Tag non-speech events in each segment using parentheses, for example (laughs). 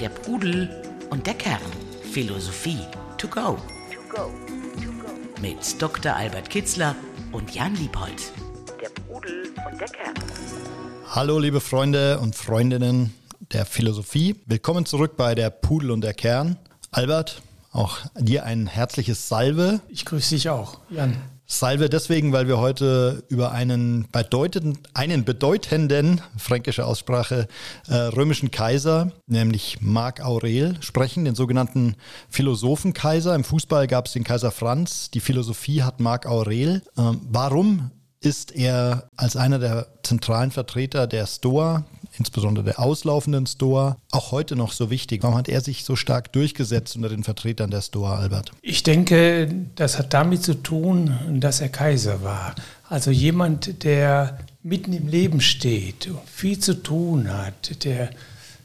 Der Pudel und der Kern. Philosophie to go. Mit Dr. Albert Kitzler und Jan Liebold. Der Pudel und der Kern. Hallo liebe Freunde und Freundinnen der Philosophie. Willkommen zurück bei der Pudel und der Kern. Albert, auch dir ein herzliches Salve. Ich grüße dich auch, Jan. Salve deswegen, weil wir heute über einen bedeutenden, einen bedeutenden, fränkische Aussprache, äh, römischen Kaiser, nämlich Marc Aurel, sprechen, den sogenannten Philosophenkaiser. Im Fußball gab es den Kaiser Franz, die Philosophie hat Marc Aurel. Ähm, warum ist er als einer der zentralen Vertreter der Stoa, insbesondere der auslaufenden Stoa, auch heute noch so wichtig? Warum hat er sich so stark durchgesetzt unter den Vertretern der Stoa, Albert? Ich denke, das hat damit zu tun, dass er Kaiser war. Also jemand, der mitten im Leben steht, viel zu tun hat, der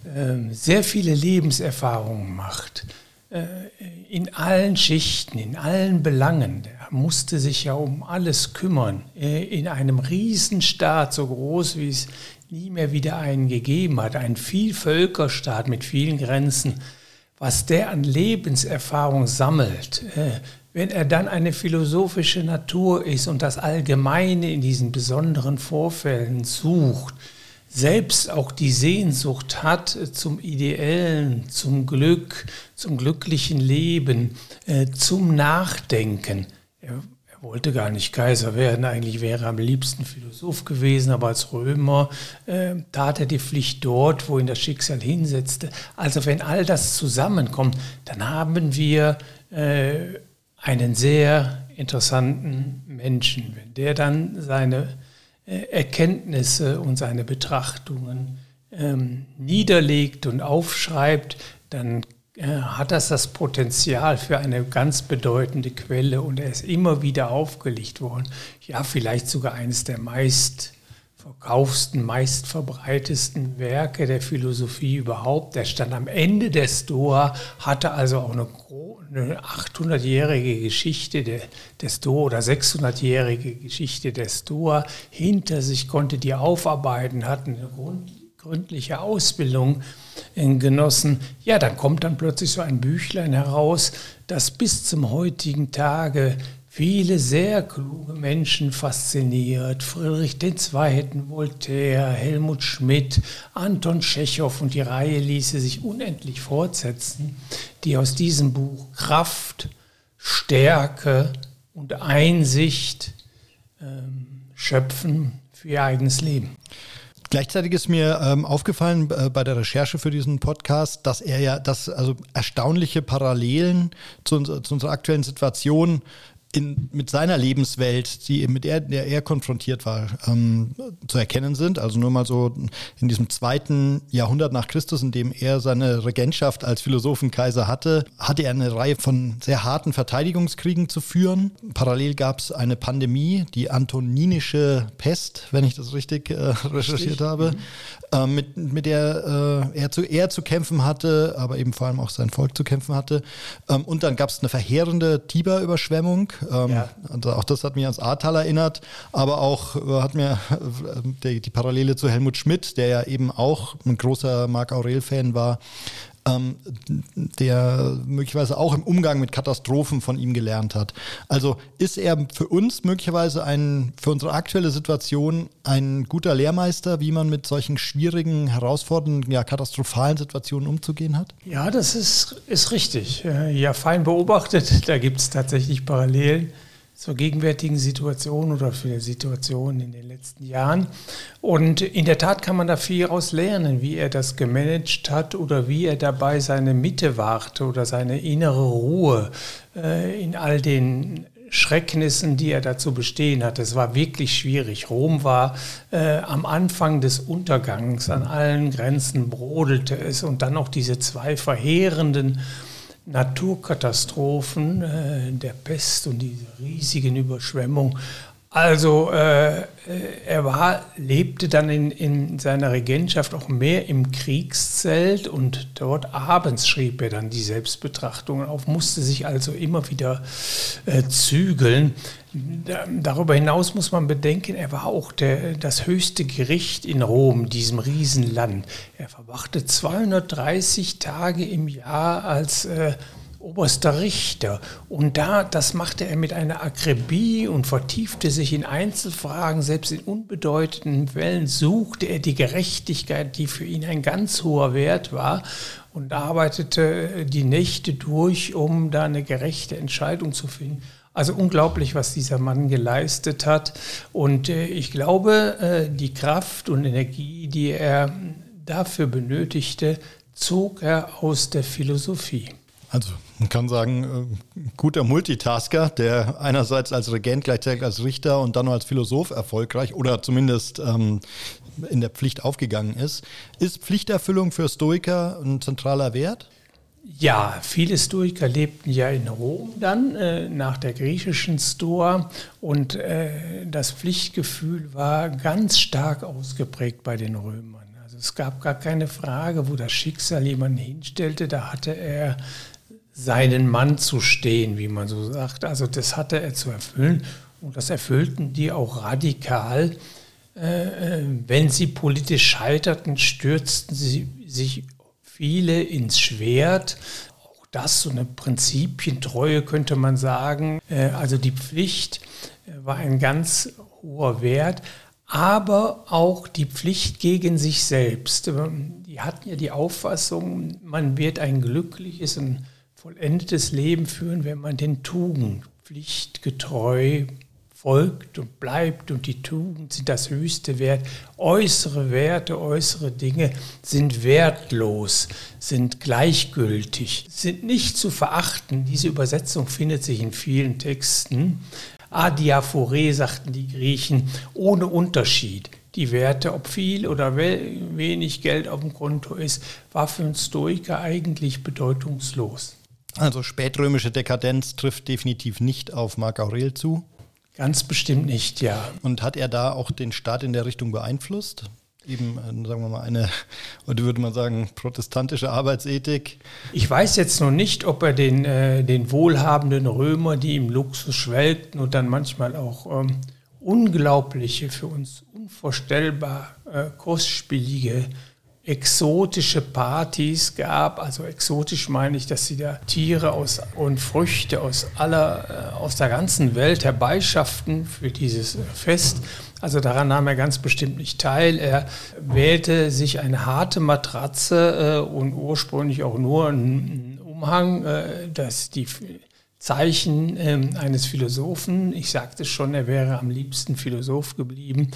äh, sehr viele Lebenserfahrungen macht äh, in allen Schichten, in allen Belangen. Der musste sich ja um alles kümmern. Äh, in einem Riesenstaat, so groß wie es nie mehr wieder einen gegeben hat, ein Vielvölkerstaat mit vielen Grenzen, was der an Lebenserfahrung sammelt, äh, wenn er dann eine philosophische Natur ist und das Allgemeine in diesen besonderen Vorfällen sucht, selbst auch die Sehnsucht hat zum Ideellen, zum Glück, zum glücklichen Leben, äh, zum Nachdenken. Er, wollte gar nicht Kaiser werden, eigentlich wäre er am liebsten Philosoph gewesen, aber als Römer äh, tat er die Pflicht dort, wo ihn das Schicksal hinsetzte. Also wenn all das zusammenkommt, dann haben wir äh, einen sehr interessanten Menschen. Wenn der dann seine äh, Erkenntnisse und seine Betrachtungen ähm, niederlegt und aufschreibt, dann hat das das Potenzial für eine ganz bedeutende Quelle und er ist immer wieder aufgelegt worden. Ja, vielleicht sogar eines der meist verkaufsten, meistverbreitesten Werke der Philosophie überhaupt. Der stand am Ende der Stoa, hatte also auch eine, eine 800-jährige Geschichte der, der Stoa oder 600-jährige Geschichte der Stoa hinter sich, konnte die aufarbeiten, hatten eine Grund, gründliche Ausbildung genossen. Ja, dann kommt dann plötzlich so ein Büchlein heraus, das bis zum heutigen Tage viele sehr kluge Menschen fasziniert. Friedrich II., Voltaire, Helmut Schmidt, Anton Tschechow und die Reihe ließe sich unendlich fortsetzen, die aus diesem Buch Kraft, Stärke und Einsicht ähm, schöpfen für ihr eigenes Leben. Gleichzeitig ist mir ähm, aufgefallen äh, bei der Recherche für diesen Podcast, dass er ja, dass also erstaunliche Parallelen zu, zu unserer aktuellen Situation in, mit seiner Lebenswelt, die, mit der, der er konfrontiert war, ähm, zu erkennen sind. Also nur mal so in diesem zweiten Jahrhundert nach Christus, in dem er seine Regentschaft als Philosophenkaiser hatte, hatte er eine Reihe von sehr harten Verteidigungskriegen zu führen. Parallel gab es eine Pandemie, die antoninische Pest, wenn ich das richtig äh, recherchiert habe, mhm. äh, mit, mit der äh, er, zu, er zu kämpfen hatte, aber eben vor allem auch sein Volk zu kämpfen hatte. Ähm, und dann gab es eine verheerende Tiber-Überschwemmung ähm, ja. auch das hat mich ans Ahrtal erinnert, aber auch äh, hat mir äh, die, die, Parallele zu Helmut Schmidt, der ja eben auch ein großer Marc Aurel-Fan war, ähm, der möglicherweise auch im Umgang mit Katastrophen von ihm gelernt hat. Also ist er für uns möglicherweise ein, für unsere aktuelle Situation ein guter Lehrmeister, wie man mit solchen schwierigen, herausfordernden, ja, katastrophalen Situationen umzugehen hat? Ja, das ist, ist richtig. Ja, fein beobachtet. (laughs) Da gibt es tatsächlich Parallelen zur gegenwärtigen Situation oder für die Situation in den letzten Jahren. Und in der Tat kann man da viel daraus lernen, wie er das gemanagt hat oder wie er dabei seine Mitte wahrte oder seine innere Ruhe äh, in all den Schrecknissen, die er dazu bestehen hatte. Es war wirklich schwierig. Rom war äh, am Anfang des Untergangs, an allen Grenzen brodelte es und dann noch diese zwei verheerenden Naturkatastrophen, äh, der Pest und diese riesigen Überschwemmungen. Also äh, er war, lebte dann in, in seiner Regentschaft auch mehr im Kriegszelt und dort abends schrieb er dann die Selbstbetrachtungen auf, musste sich also immer wieder äh, zügeln. Darüber hinaus muss man bedenken, er war auch der, das höchste Gericht in Rom, diesem Riesenland. Er verwachte 230 Tage im Jahr als äh, oberster Richter. Und da, das machte er mit einer Akribie und vertiefte sich in Einzelfragen, selbst in unbedeutenden Fällen suchte er die Gerechtigkeit, die für ihn ein ganz hoher Wert war und arbeitete die Nächte durch, um da eine gerechte Entscheidung zu finden. Also unglaublich, was dieser Mann geleistet hat. Und äh, ich glaube, äh, die Kraft und Energie, die er dafür benötigte, zog er aus der Philosophie. Also man kann sagen, äh, guter Multitasker, der einerseits als Regent, gleichzeitig als Richter und dann noch als Philosoph erfolgreich oder zumindest ähm, in der Pflicht aufgegangen ist. Ist Pflichterfüllung für Stoiker ein zentraler Wert? Ja, viele Stoiker lebten ja in Rom dann äh, nach der griechischen Stoa und äh, das Pflichtgefühl war ganz stark ausgeprägt bei den Römern. Also es gab gar keine Frage, wo das Schicksal jemanden hinstellte, da hatte er seinen Mann zu stehen, wie man so sagt. Also das hatte er zu erfüllen und das erfüllten die auch radikal. Äh, äh, wenn sie politisch scheiterten, stürzten sie sich viele ins Schwert. Auch das so eine Prinzipientreue könnte man sagen. Äh, also die Pflicht war ein ganz hoher Wert, aber auch die Pflicht gegen sich selbst. Die hatten ja die Auffassung, man wird ein glückliches und vollendetes Leben führen, wenn man den Tugend pflichtgetreu folgt und bleibt und die Tugend sind das höchste Wert. Äußere Werte, äußere Dinge sind wertlos, sind gleichgültig, sind nicht zu verachten. Diese Übersetzung findet sich in vielen Texten. Adiaphore sagten die Griechen, ohne Unterschied. Die Werte, ob viel oder wenig Geld auf dem Konto ist, war für einen Stoiker eigentlich bedeutungslos. Also spätrömische Dekadenz trifft definitiv nicht auf Marc Aurel zu. Ganz bestimmt nicht, ja. Und hat er da auch den Staat in der Richtung beeinflusst? Eben, äh, sagen wir mal, eine, oder würde man sagen, protestantische Arbeitsethik? Ich weiß jetzt noch nicht, ob er den, äh, den wohlhabenden Römer, die im Luxus schwelgten und dann manchmal auch ähm, unglaubliche, für uns unvorstellbar äh, kostspielige exotische Partys gab. Also exotisch meine ich, dass sie da Tiere aus, und Früchte aus aller, äh, aus der ganzen Welt herbeischafften für dieses Fest. Also daran nahm er ganz bestimmt nicht teil. Er wählte sich eine harte Matratze äh, und ursprünglich auch nur einen Umhang, äh, dass die Zeichen ähm, eines Philosophen. Ich sagte schon, er wäre am liebsten Philosoph geblieben.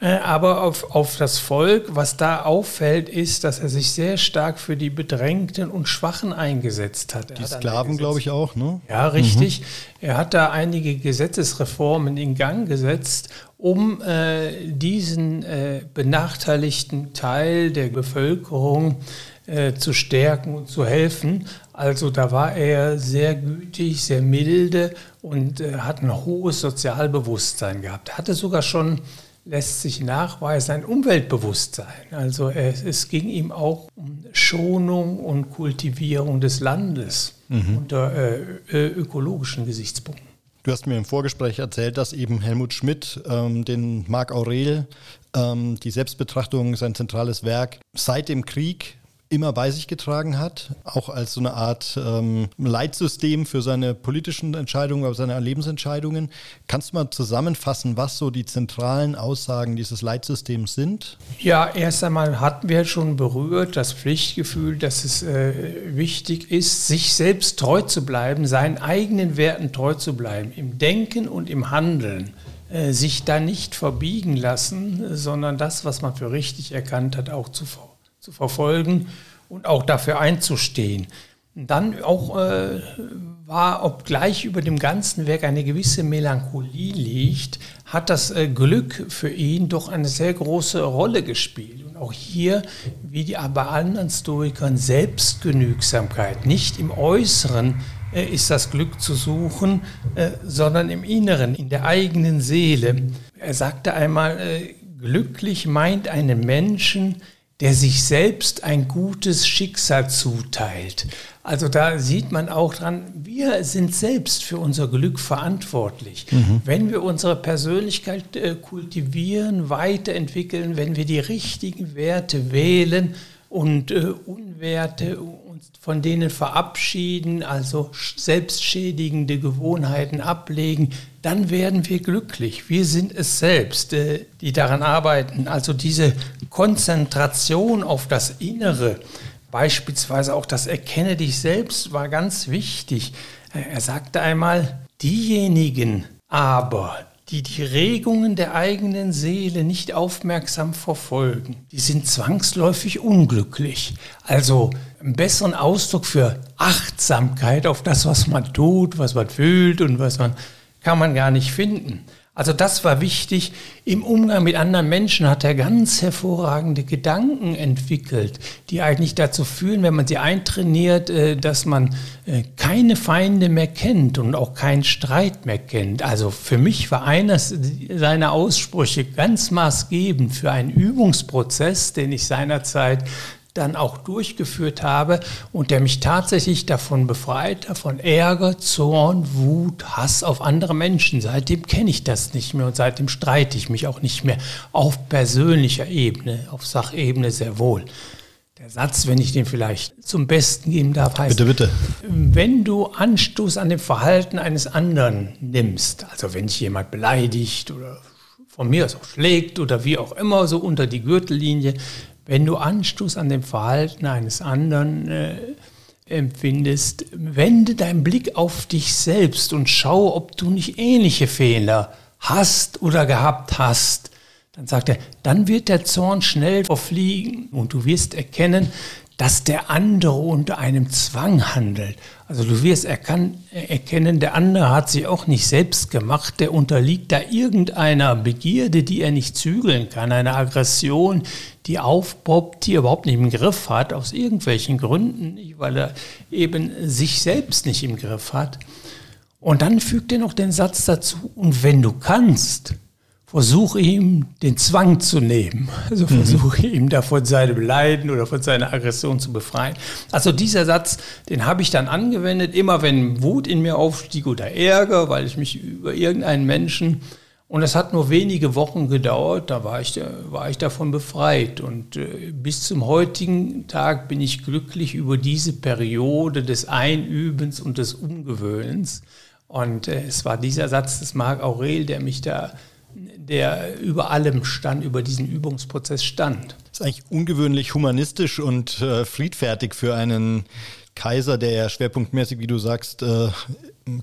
Äh, aber auf, auf das Volk, was da auffällt, ist, dass er sich sehr stark für die Bedrängten und Schwachen eingesetzt hat. die hat Sklaven, glaube ich, auch, ne? Ja, richtig. Mhm. Er hat da einige Gesetzesreformen in Gang gesetzt, um äh, diesen äh, benachteiligten Teil der Bevölkerung äh, zu stärken und zu helfen. Also da war er sehr gütig, sehr milde und äh, hat ein hohes Sozialbewusstsein gehabt. Er hatte sogar schon, lässt sich nachweisen, ein Umweltbewusstsein. Also es, es ging ihm auch um Schonung und Kultivierung des Landes mhm. unter äh, ökologischen Gesichtspunkten. Du hast mir im Vorgespräch erzählt, dass eben Helmut Schmidt ähm, den Marc Aurel, ähm, die Selbstbetrachtung, sein zentrales Werk, seit dem Krieg immer bei sich getragen hat, auch als so eine Art ähm, Leitsystem für seine politischen Entscheidungen, aber seine Lebensentscheidungen. Kannst du mal zusammenfassen, was so die zentralen Aussagen dieses Leitsystems sind? Ja, erst einmal hatten wir schon berührt das Pflichtgefühl, dass es äh, wichtig ist, sich selbst treu zu bleiben, seinen eigenen Werten treu zu bleiben, im Denken und im Handeln äh, sich da nicht verbiegen lassen, sondern das, was man für richtig erkannt hat, auch zu zu verfolgen und auch dafür einzustehen. Dann auch äh, war, obgleich über dem ganzen Werk eine gewisse Melancholie liegt, hat das äh, Glück für ihn doch eine sehr große Rolle gespielt. Und auch hier, wie die, bei anderen Stoikern, Selbstgenügsamkeit, nicht im Äußeren äh, ist das Glück zu suchen, äh, sondern im Inneren, in der eigenen Seele. Er sagte einmal, äh, glücklich meint einen Menschen, der sich selbst ein gutes Schicksal zuteilt. Also da sieht man auch dran, wir sind selbst für unser Glück verantwortlich. Mhm. Wenn wir unsere Persönlichkeit äh, kultivieren, weiterentwickeln, wenn wir die richtigen Werte wählen und äh, Unwerte uns von denen verabschieden, also selbstschädigende Gewohnheiten ablegen, dann werden wir glücklich. Wir sind es selbst, äh, die daran arbeiten. Also diese Konzentration auf das Innere, beispielsweise auch das Erkenne dich selbst, war ganz wichtig. Äh, er sagte einmal, diejenigen aber, die die Regungen der eigenen Seele nicht aufmerksam verfolgen, die sind zwangsläufig unglücklich. Also einen besseren Ausdruck für Achtsamkeit auf das, was man tut, was man fühlt und was man kann man gar nicht finden. Also das war wichtig. Im Umgang mit anderen Menschen hat er ganz hervorragende Gedanken entwickelt, die eigentlich dazu führen, wenn man sie eintrainiert, äh, dass man äh, keine Feinde mehr kennt und auch keinen Streit mehr kennt. Also für mich war eines seiner Aussprüche ganz maßgebend für einen Übungsprozess, den ich seinerzeit dann auch durchgeführt habe und der mich tatsächlich davon befreit, von Ärger, Zorn, Wut, Hass auf andere Menschen. Seitdem kenne ich das nicht mehr und seitdem streite ich mich auch nicht mehr auf persönlicher Ebene, auf Sachebene sehr wohl. Der Satz, wenn ich den vielleicht zum Besten geben darf, heißt, bitte, bitte. wenn du Anstoß an dem Verhalten eines anderen nimmst, also wenn dich jemand beleidigt oder von mir aus auch schlägt oder wie auch immer so unter die Gürtellinie, wenn du Anstoß an dem Verhalten eines anderen äh, empfindest, wende deinen Blick auf dich selbst und schau, ob du nicht ähnliche Fehler hast oder gehabt hast. Dann sagt er, dann wird der Zorn schnell verfliegen und du wirst erkennen, dass der andere unter einem Zwang handelt. Also du wirst erkennen, der andere hat sich auch nicht selbst gemacht, der unterliegt da irgendeiner Begierde, die er nicht zügeln kann, einer Aggression, die aufpoppt, die er überhaupt nicht im Griff hat, aus irgendwelchen Gründen, weil er eben sich selbst nicht im Griff hat. Und dann fügt er noch den Satz dazu, und wenn du kannst, versuche ihm den Zwang zu nehmen. Also mhm. versuche mhm. ihm da von seinem Leiden oder von seiner Aggression zu befreien. Also dieser Satz, den habe ich dann angewendet, immer wenn Wut in mir aufstieg oder Ärger, weil ich mich über irgendeinen Menschen und es hat nur wenige Wochen gedauert, da war ich, war ich davon befreit. Und äh, bis zum heutigen Tag bin ich glücklich über diese Periode des Einübens und des Umgewöhnens. Und äh, es war dieser Satz des Marc Aurel, der mich da der über allem stand, über diesen Übungsprozess stand. Das ist eigentlich ungewöhnlich humanistisch und äh, friedfertig für einen Kaiser, der ja schwerpunktmäßig, wie du sagst, äh,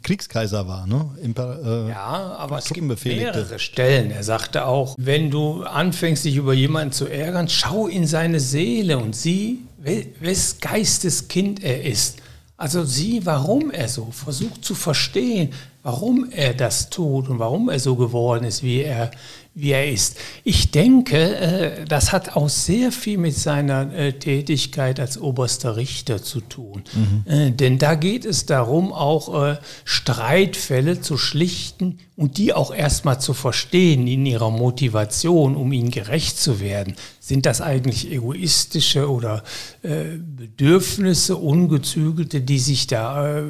Kriegskaiser war, ne? Imper, äh, ja, aber es gibt mehrere Stellen. Er sagte auch, wenn du anfängst, dich über jemanden zu ärgern, schau in seine Seele und sieh, wes Geistes Kind er ist. Also sieh, warum er so, versuch zu verstehen, warum er das tut und warum er so geworden ist, wie er, wie er ist. Ich denke, äh, das hat auch sehr viel mit seiner äh, Tätigkeit als oberster Richter zu tun. Mhm. Äh, denn da geht es darum, auch Streitfälle zu schlichten und die auch erstmal zu verstehen in ihrer Motivation, um ihnen gerecht zu werden. Sind das eigentlich egoistische oder Bedürfnisse, ungezügelte, die sich da,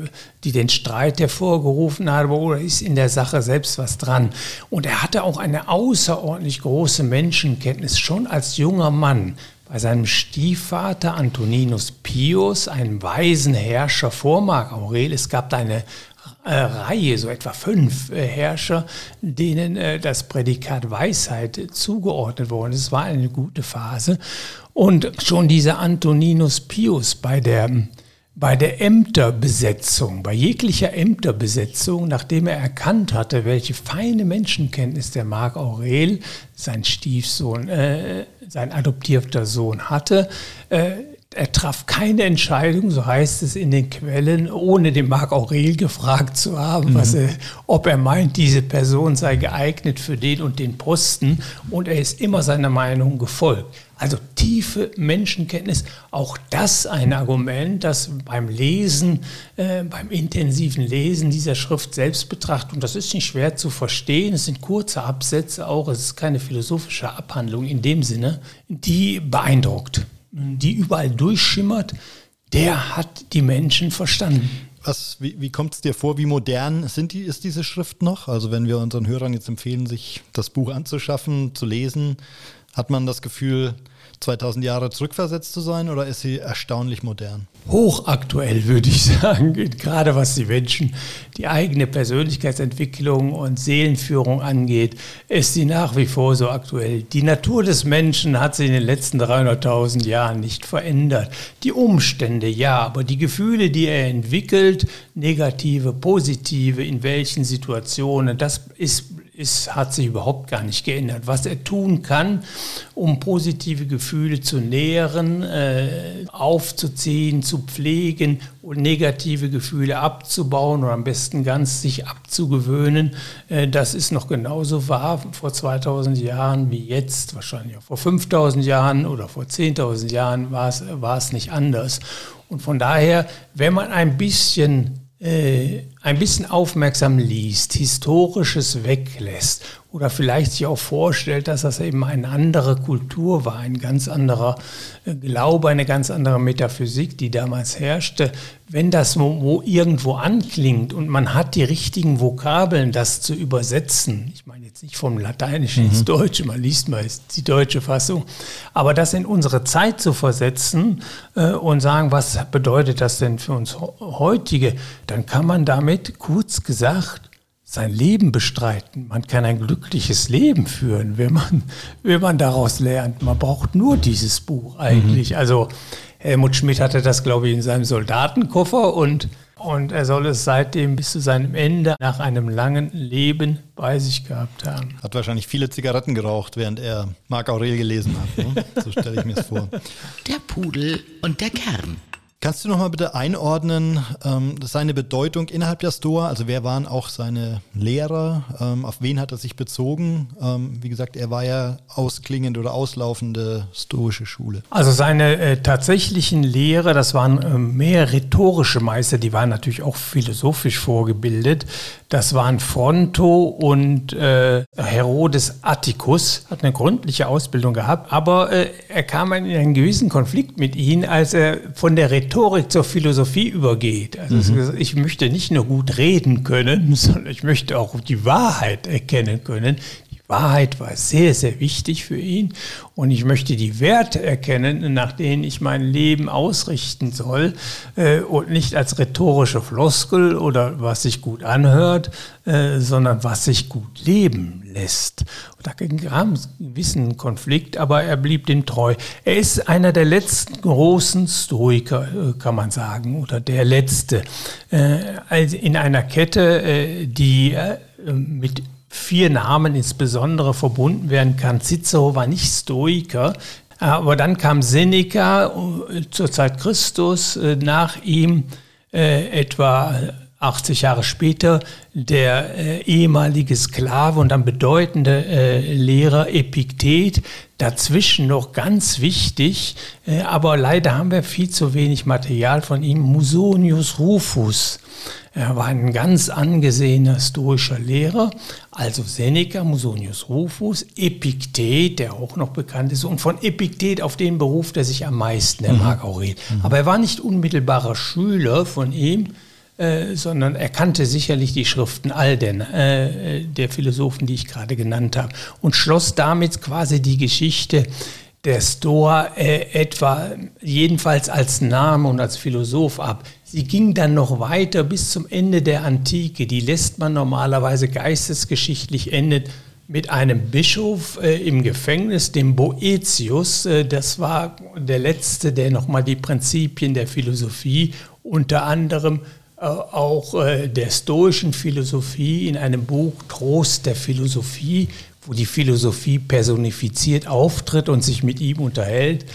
die den Streit hervorgerufen haben, oder ist in der Sache selbst was dran? Und er hatte auch eine außerordentlich große Menschenkenntnis schon als junger Mann bei seinem Stiefvater Antoninus Pius, einem weisen Herrscher vor Marc Aurel. Es gab da eine äh, Reihe, so etwa fünf äh, Herrscher, denen äh, das Prädikat Weisheit zugeordnet wurde. Es war eine gute Phase. Und schon dieser Antoninus Pius bei der bei der Ämterbesetzung, bei jeglicher Ämterbesetzung, nachdem er erkannt hatte, welche feine Menschenkenntnis der Marc Aurel, sein Stiefsohn, äh, sein adoptierter Sohn hatte, äh, er traf keine Entscheidung, so heißt es in den Quellen, ohne den Marc Aurel gefragt zu haben, mhm. er, ob er meint, diese Person sei geeignet für den und den Posten. Und er ist immer seiner Meinung gefolgt. Also tiefe Menschenkenntnis, auch das ein Argument, das beim Lesen, äh, beim intensiven Lesen dieser Schrift selbst betrachtet, und das ist nicht schwer zu verstehen, es sind kurze Absätze auch, es ist keine philosophische Abhandlung in dem Sinne, die beeindruckt, die überall durchschimmert, der hat die Menschen verstanden. Was, wie wie kommt es dir vor, wie modern sind die, ist diese Schrift noch? Also wenn wir unseren Hörern jetzt empfehlen, sich das Buch anzuschaffen, zu lesen, hat man das Gefühl, 2000 Jahre zurückversetzt zu sein oder ist sie erstaunlich modern? Hochaktuell würde ich (laughs) sagen, gerade was die Menschen, die eigene Persönlichkeitsentwicklung und Seelenführung angeht, ist sie nach wie vor so aktuell. Die Natur des Menschen hat sich in den letzten 300.000 Jahren nicht verändert. Die Umstände ja, aber die Gefühle, die er entwickelt, negative, positive, in welchen Situationen, das ist ist, hat sich überhaupt gar nicht geändert. Was er tun kann, um positive Gefühle zu nähren, äh, aufzuziehen, zu pflegen und negative Gefühle abzubauen oder am besten ganz sich abzugewöhnen, äh, das ist noch genauso wahr vor 2000 Jahren wie jetzt, wahrscheinlich auch vor 5000 Jahren oder vor 10.000 Jahren war es, nicht anders. Und von daher, wenn man ein bisschen äh, ein bisschen aufmerksam liest, Historisches weglässt oder vielleicht sich auch vorstellt, dass das eben eine andere Kultur war, ein ganz anderer äh, Glaube, eine ganz andere Metaphysik, die damals herrschte, wenn das wo, irgendwo anklingt und man hat die richtigen Vokabeln, das zu übersetzen, ich meine jetzt nicht vom Lateinischen mhm. ins Deutsche, man liest mal die deutsche Fassung, aber das in unsere Zeit zu versetzen äh, und sagen, was bedeutet das denn für uns heutige, dann kann man damit kurz gesagt sein Leben bestreiten. Man kann ein glückliches Leben führen, wenn man, wenn man daraus lernt. Man braucht nur dieses Buch eigentlich. Mhm. Also Helmut Schmidt hatte das, glaube ich, in seinem Soldatenkoffer und, und er soll es seitdem bis zu seinem Ende nach einem langen Leben bei sich gehabt haben. Hat wahrscheinlich viele Zigaretten geraucht, während er Marc Aurel gelesen hat. Ne? So stelle ich mir es vor. Der Pudel und der Kern. Kannst du noch mal bitte einordnen ähm, seine Bedeutung innerhalb der Stoa? Also wer waren auch seine Lehrer? Ähm, auf wen hat er sich bezogen? Ähm, wie gesagt, er war ja ausklingende oder auslaufende stoische Schule. Also seine äh, tatsächlichen Lehrer, das waren äh, mehr rhetorische Meister, die waren natürlich auch philosophisch vorgebildet. Das waren Fronto und äh, Herodes Atticus, hat eine gründliche Ausbildung gehabt, aber äh, er kam in einen gewissen Konflikt mit ihnen, als er von der Rhetorik zur Philosophie übergeht. Also mhm. ich möchte nicht nur gut reden können, (laughs) sondern ich möchte auch die Wahrheit erkennen können. Wahrheit war sehr, sehr wichtig für ihn und ich möchte die Werte erkennen, nach denen ich mein Leben ausrichten soll äh, und nicht als rhetorische Floskel oder was sich gut anhört, äh, sondern was sich gut leben lässt. Da kam es gewissen Konflikt, aber er blieb dem treu. Er ist einer der letzten großen Stoiker, äh, kann man sagen, oder der letzte. Also in einer Kette, die mit vier Namen insbesondere verbunden werden kann. Cicero war nicht Stoiker, aber dann kam Seneca zur Zeit Christus, nach ihm etwa 80 Jahre später der äh, ehemalige Sklave und dann bedeutende äh, Lehrer Epiktet. Dazwischen noch ganz wichtig, äh, aber leider haben wir viel zu wenig Material von ihm, Musonius Rufus. Er war ein ganz angesehener stoischer Lehrer, also Seneca, Musonius Rufus, Epiktet, der auch noch bekannt ist, und von Epiktet auf den beruft er sich am meisten, der mhm. Marc Aurel. Mhm. Aber er war nicht unmittelbarer Schüler von ihm, äh, sondern er kannte sicherlich die Schriften all den, äh, der Philosophen, die ich gerade genannt habe, und schloss damit quasi die Geschichte der Stoa äh, etwa jedenfalls als Name und als Philosoph ab. Sie ging dann noch weiter bis zum Ende der Antike. Die lässt man normalerweise geistesgeschichtlich endet mit einem Bischof äh, im Gefängnis, dem Boetius. Äh, das war der letzte, der nochmal die Prinzipien der Philosophie unter anderem auch äh, der stoischen Philosophie in einem Buch Trost der Philosophie, wo die Philosophie personifiziert auftritt und sich mit ihm unterhält,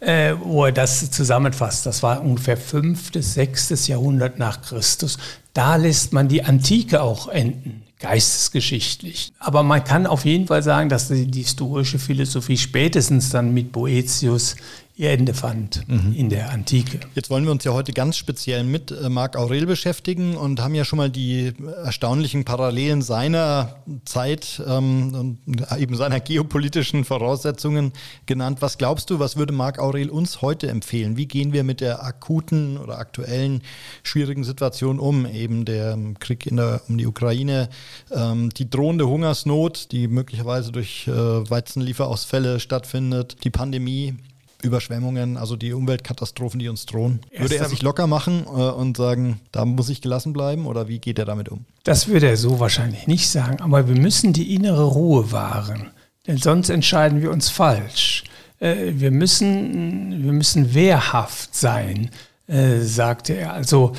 äh, wo er das zusammenfasst. Das war ungefähr 5. bis 6. Jahrhundert nach Christus. Da lässt man die Antike auch enden. geistesgeschichtlich. Aber man kann auf jeden Fall sagen, dass die, die historische Philosophie spätestens dann mit Boetius ihr Ende fand mhm. in der Antike. Jetzt wollen wir uns ja heute ganz speziell mit äh, Marc Aurel beschäftigen und haben ja schon mal die erstaunlichen Parallelen seiner Zeit ähm, und eben seiner geopolitischen Voraussetzungen genannt. Was glaubst du, was würde Marc Aurel uns heute empfehlen? Wie gehen wir mit der akuten oder aktuellen schwierigen Situation um? Eben der Krieg in der, um die Ukraine, ähm, die drohende Hungersnot, die möglicherweise durch äh, Weizenlieferausfälle stattfindet, die Pandemie. Überschwemmungen, also die Umweltkatastrophen, die uns drohen. Würde er sich locker machen äh, und sagen, da muss ich gelassen bleiben oder wie geht er damit um? Das würde er so wahrscheinlich nicht sagen, aber wir müssen die innere Ruhe wahren, denn sonst entscheiden wir uns falsch. Äh, wir, müssen, wir müssen wehrhaft sein, äh, sagte er. Also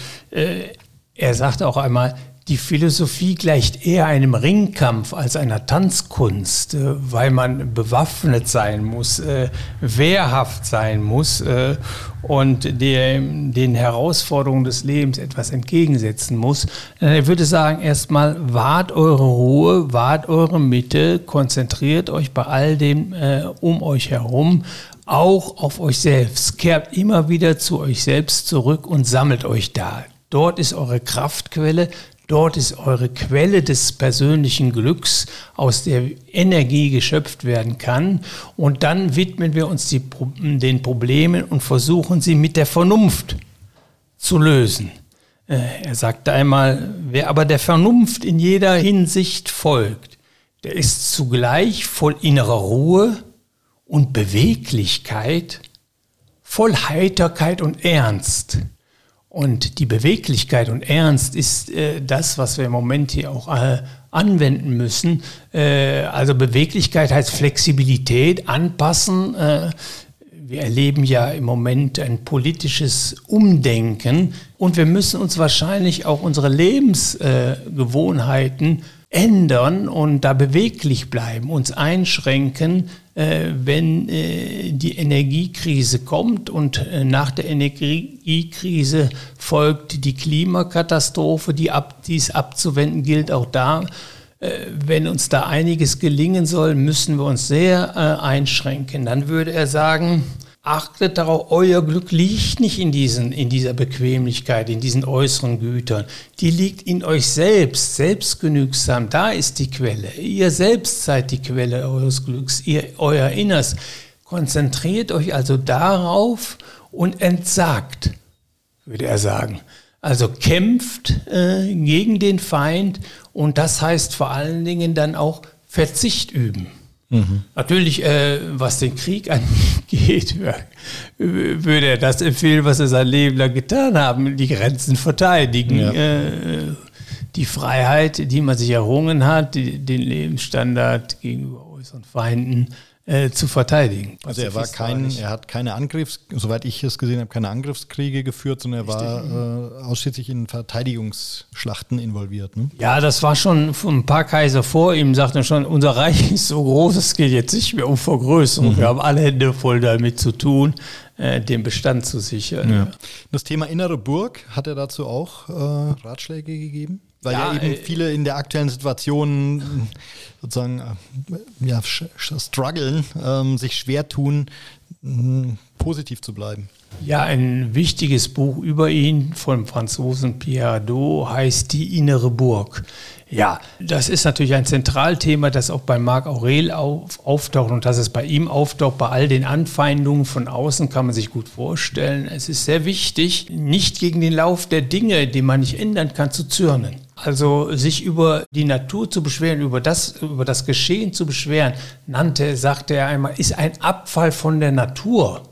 er sagte auch einmal, die Philosophie gleicht eher einem Ringkampf als einer Tanzkunst, äh, weil man bewaffnet sein muss, äh, wehrhaft sein muss äh, und den Herausforderungen des Lebens etwas entgegensetzen muss. Ich würde sagen, erstmal wahrt eure Ruhe, wahrt eure Mitte, konzentriert euch bei all dem um euch herum auch auf euch selbst. Kehrt immer wieder zu euch selbst zurück und sammelt euch da. Dort ist eure Kraftquelle, Dort ist eure Quelle des persönlichen Glücks, aus der Energie geschöpft werden kann. Und dann widmen wir uns die, den Problemen und versuchen sie mit der Vernunft zu lösen. Äh, er sagte einmal, wer aber der Vernunft in jeder Hinsicht folgt, der ist zugleich voll innerer Ruhe und Beweglichkeit, voll Heiterkeit und Ernst. Und die Beweglichkeit und Ernst ist äh, das, was wir im Moment hier auch äh, anwenden müssen. Äh, also Beweglichkeit heißt Flexibilität, anpassen. Äh, wir erleben ja im Moment ein politisches Umdenken und wir müssen uns wahrscheinlich auch unsere Lebensgewohnheiten ändern und da beweglich bleiben, uns einschränken, äh, wenn äh, die Energiekrise kommt und äh, nach der Energiekrise folgt die Klimakatastrophe, die ab, dies abzuwenden gilt auch da. Wenn uns da einiges gelingen soll, müssen wir uns sehr einschränken. Dann würde er sagen, Achtet darauf, euer Glück liegt nicht in, diesen, in dieser Bequemlichkeit, in diesen äußeren Gütern. Die liegt in euch selbst, selbstgenügsam. Da ist die Quelle. Ihr selbst seid die Quelle eures Glücks, ihr, euer Inneres. Konzentriert euch also darauf und entsagt, würde er sagen. Also kämpft äh, gegen den Feind und das heißt vor allen Dingen dann auch Verzicht üben. Mhm. Natürlich, äh, was den Krieg (laughs) angeht, würde er das empfehlen, was er sein Leben lang getan haben, die Grenzen verteidigen. Ja. Äh, die Freiheit, die man sich errungen hat, die, den Lebensstandard gegenüber äußeren Feinden äh, zu verteidigen. Also er war kein, er hat keine Angriffs, soweit ich es gesehen habe, keine Angriffskriege geführt, sondern er war äh, ausschließlich in Verteidigungsschlachten involviert. Ne? Ja, das war schon ein paar Kaiser vor ihm, sagte schon, unser Reich (laughs) ist so groß, es geht jetzt nicht mehr um Vergrößerung. Mhm. Wir haben alle Hände voll damit zu tun, äh, den Bestand zu sichern. Ja. Das Thema innere Burg, hat er dazu auch äh, Ratschläge gegeben? Weil ja, ja eben äh, viele in der aktuellen Situation sozusagen äh, ja, strugglen, ähm, sich schwer tun, positiv zu bleiben. Ja, ein wichtiges Buch über ihn vom Franzosen Pierre Hadot heißt Die innere Burg. Ja, das ist natürlich ein Zentralthema, das auch bei Marc Aurel auf, auftaucht und dass es bei ihm auftaucht, bei all den Anfeindungen von außen, kann man sich gut vorstellen. Es ist sehr wichtig, nicht gegen den Lauf der Dinge, den man nicht ändern kann, zu zürnen. Also sich über die Natur zu beschweren, über das, über das Geschehen zu beschweren, nannte, sagte er einmal, ist ein Abfall von der Natur,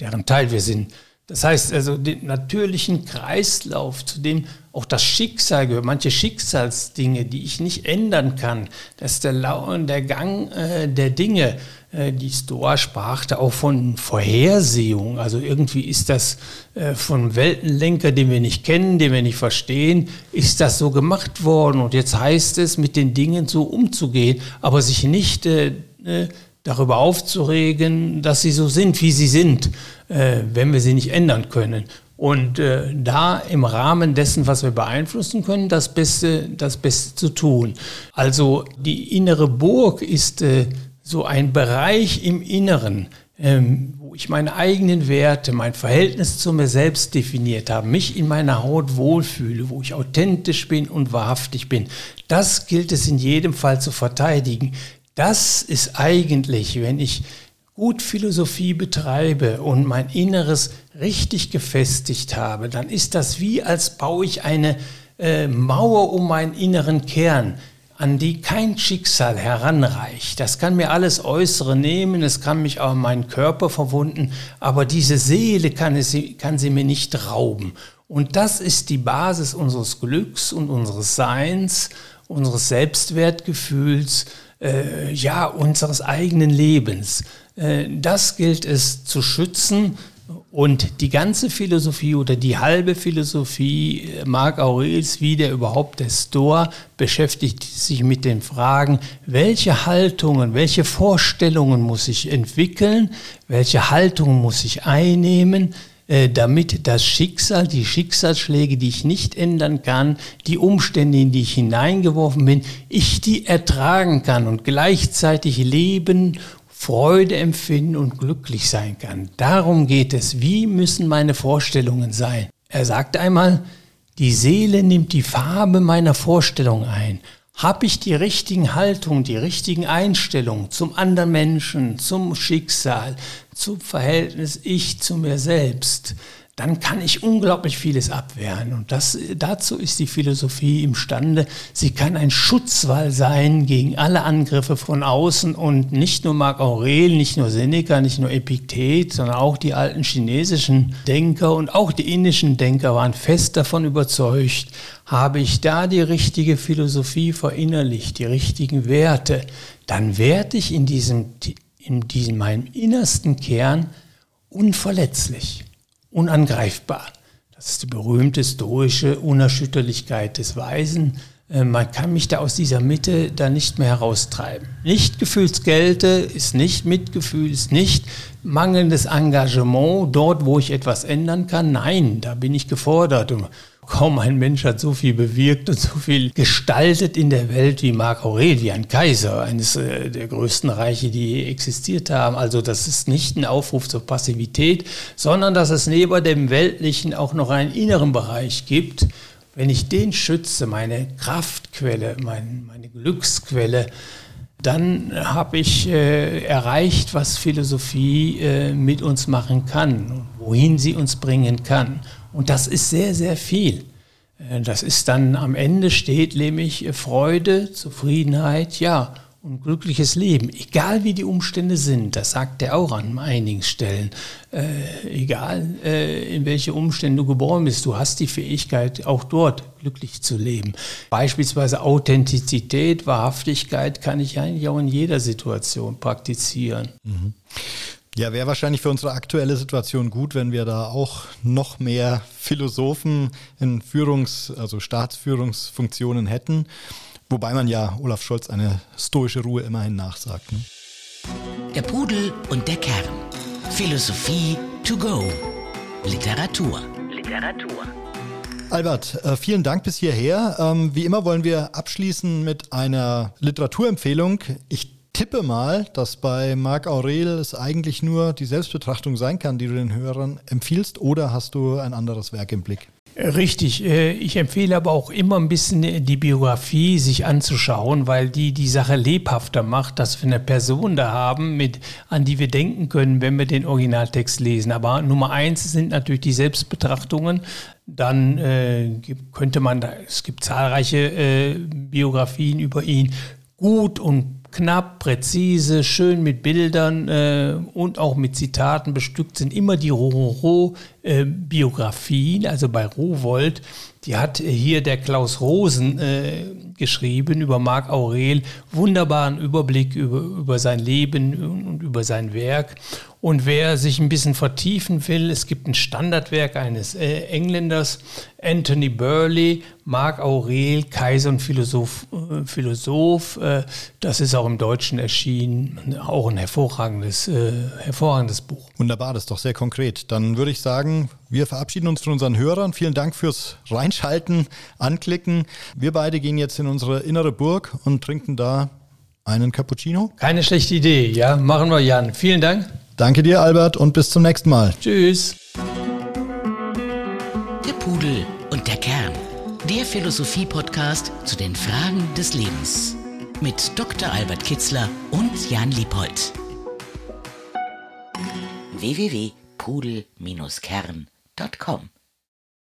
deren Teil wir sind. Das heißt also den natürlichen Kreislauf, zu dem auch das Schicksal gehört, manche Schicksalsdinge, die ich nicht ändern kann. Das ist der, Laun, der Gang äh, der Dinge. Äh, die Stoa sprach da auch von Vorhersehung. Also irgendwie ist das äh, von Weltenlenker, den wir nicht kennen, den wir nicht verstehen, ist das so gemacht worden. Und jetzt heißt es, mit den Dingen so umzugehen, aber sich nicht äh, äh darüber aufzuregen, dass sie so sind, wie sie sind, äh, wenn wir sie nicht ändern können. Und äh, da im Rahmen dessen, was wir beeinflussen können, das Beste, das Beste zu tun. Also die innere Burg ist äh, so ein Bereich im Inneren, ähm, wo ich meine eigenen Werte, mein Verhältnis zu mir selbst definiert habe, mich in meiner Haut wohlfühle, wo ich authentisch bin und wahrhaftig bin. Das gilt es in jedem Fall zu verteidigen. Das ist eigentlich, wenn ich gut Philosophie betreibe und mein Inneres richtig gefestigt habe, dann ist das wie, als baue ich eine äh, Mauer um meinen inneren Kern an die kein Schicksal heranreicht. Das kann mir alles Äußere nehmen, es kann mich auch meinen Körper verwunden, aber diese Seele kann, es, kann sie mir nicht rauben. Und das ist die Basis unseres Glücks und unseres Seins, unseres Selbstwertgefühls, äh, ja, unseres eigenen Lebens. Äh, das gilt es zu schützen, und die ganze Philosophie oder die halbe Philosophie äh, Marc Aurels, wie der überhaupt der Stoa, beschäftigt sich mit den Fragen, welche Haltungen, welche Vorstellungen muss ich entwickeln, welche Haltungen muss ich einnehmen, damit das Schicksal, die Schicksalsschläge, die ich nicht ändern kann, die Umstände, in die ich hineingeworfen bin, ich die ertragen kann und gleichzeitig leben Freude empfinden und glücklich sein kann. Darum geht es. Wie müssen meine Vorstellungen sein? Er sagt einmal, die Seele nimmt die Farbe meiner Vorstellung ein. Habe ich die richtigen Haltungen, die richtigen Einstellungen zum anderen Menschen, zum Schicksal, zum Verhältnis ich zu mir selbst, dann kann ich unglaublich vieles abwehren. Und das, dazu ist die Philosophie imstande. Sie kann ein Schutzwall sein gegen alle Angriffe von außen und nicht nur Marc Aurel, nicht nur Seneca, nicht nur Epiktet, sondern auch die alten chinesischen Denker und auch die indischen Denker waren fest davon überzeugt, habe ich da die richtige Philosophie verinnerlicht, die richtigen Werte, dann werde ich in diesem, in diesem meinem innersten Kern unverletzlich unangreifbar. Das ist die berühmte stoische Unerschütterlichkeit des Weisen. Äh, man kann mich da aus dieser Mitte da nicht mehr heraustreiben. Nicht Gefühlsgelte ist nicht Mitgefühl, ist nicht mangelndes Engagement dort, wo ich etwas ändern kann. Nein, da bin ich gefordert. Kaum ein Mensch hat so viel bewirkt und so viel gestaltet in der Welt wie Marc Aurel, wie ein Kaiser, eines äh, der größten Reiche, die existiert haben. Also das ist nicht ein Aufruf zur Passivität, sondern dass es neben dem Weltlichen auch noch einen inneren Bereich gibt. Wenn ich den schütze, meine Kraftquelle, mein, meine Glücksquelle, dann habe ich äh, erreicht, was Philosophie äh, mit uns machen kann, wohin sie uns bringen kann. Und das ist sehr, sehr viel. Äh, das ist dann am Ende steht nämlich Freude, Zufriedenheit, ja, und glückliches Leben, egal wie die Umstände sind, das sagt er auch an einigen Stellen, äh, egal äh, in welche Umstände du geboren bist, du hast die Fähigkeit, auch dort glücklich zu leben. Beispielsweise Authentizität, Wahrhaftigkeit kann ich eigentlich auch in jeder Situation praktizieren. Mhm. Ja, wäre wahrscheinlich für unsere aktuelle Situation gut, wenn wir da auch noch mehr Philosophen in Führungs-, also Staatsführungsfunktionen hätten. Wobei man ja Olaf Scholz eine stoische Ruhe immerhin nachsagt. Ne? Der Pudel und der Kern. Philosophie to go. Literatur. Literatur. Albert, äh, vielen Dank bis hierher. Ähm, wie immer wollen wir abschließen mit einer Literaturempfehlung. Ich tippe mal, dass bei Marc Aurel es eigentlich nur die Selbstbetrachtung sein kann, die du den Hörern empfiehlst, oder hast du ein anderes Werk im Blick? Richtig. Äh, ich empfehle aber auch immer ein bisschen die Biografie sich anzuschauen, weil die die Sache lebhafter macht, dass wir eine Person da haben, mit, an die wir denken können, wenn wir den Originaltext lesen. Aber Nummer eins sind natürlich die Selbstbetrachtungen. Dann äh, könnte man, es gibt zahlreiche äh, Biografien über ihn, gut und knapp, präzise, schön mit Bildern äh, und auch mit Zitaten bestückt sind immer die Rororo-Biografien, äh, also bei Rowold. Die hat hier der Klaus Rosen äh, geschrieben über Marc Aurel. Wunderbaren Überblick über, über sein Leben und über sein Werk. Und wer sich ein bisschen vertiefen will, es gibt ein Standardwerk eines äh, Engländers, Anthony Burley, Marc Aurel, Kaiser und Philosoph. Äh, Philosoph äh, das ist auch im Deutschen erschienen, auch ein hervorragendes, äh, hervorragendes Buch. Wunderbar, das ist doch sehr konkret. Dann würde ich sagen, wir verabschieden uns von unseren Hörern. Vielen Dank fürs Reinschalten, Anklicken. Wir beide gehen jetzt in unsere innere Burg und trinken da einen Cappuccino. Keine schlechte Idee, ja. Machen wir, Jan. Vielen Dank. Danke dir, Albert, und bis zum nächsten Mal. Tschüss. Der Pudel und der Kern. Der Philosophie-Podcast zu den Fragen des Lebens. Mit Dr. Albert Kitzler und Jan Liebold. www.pudel-kern.com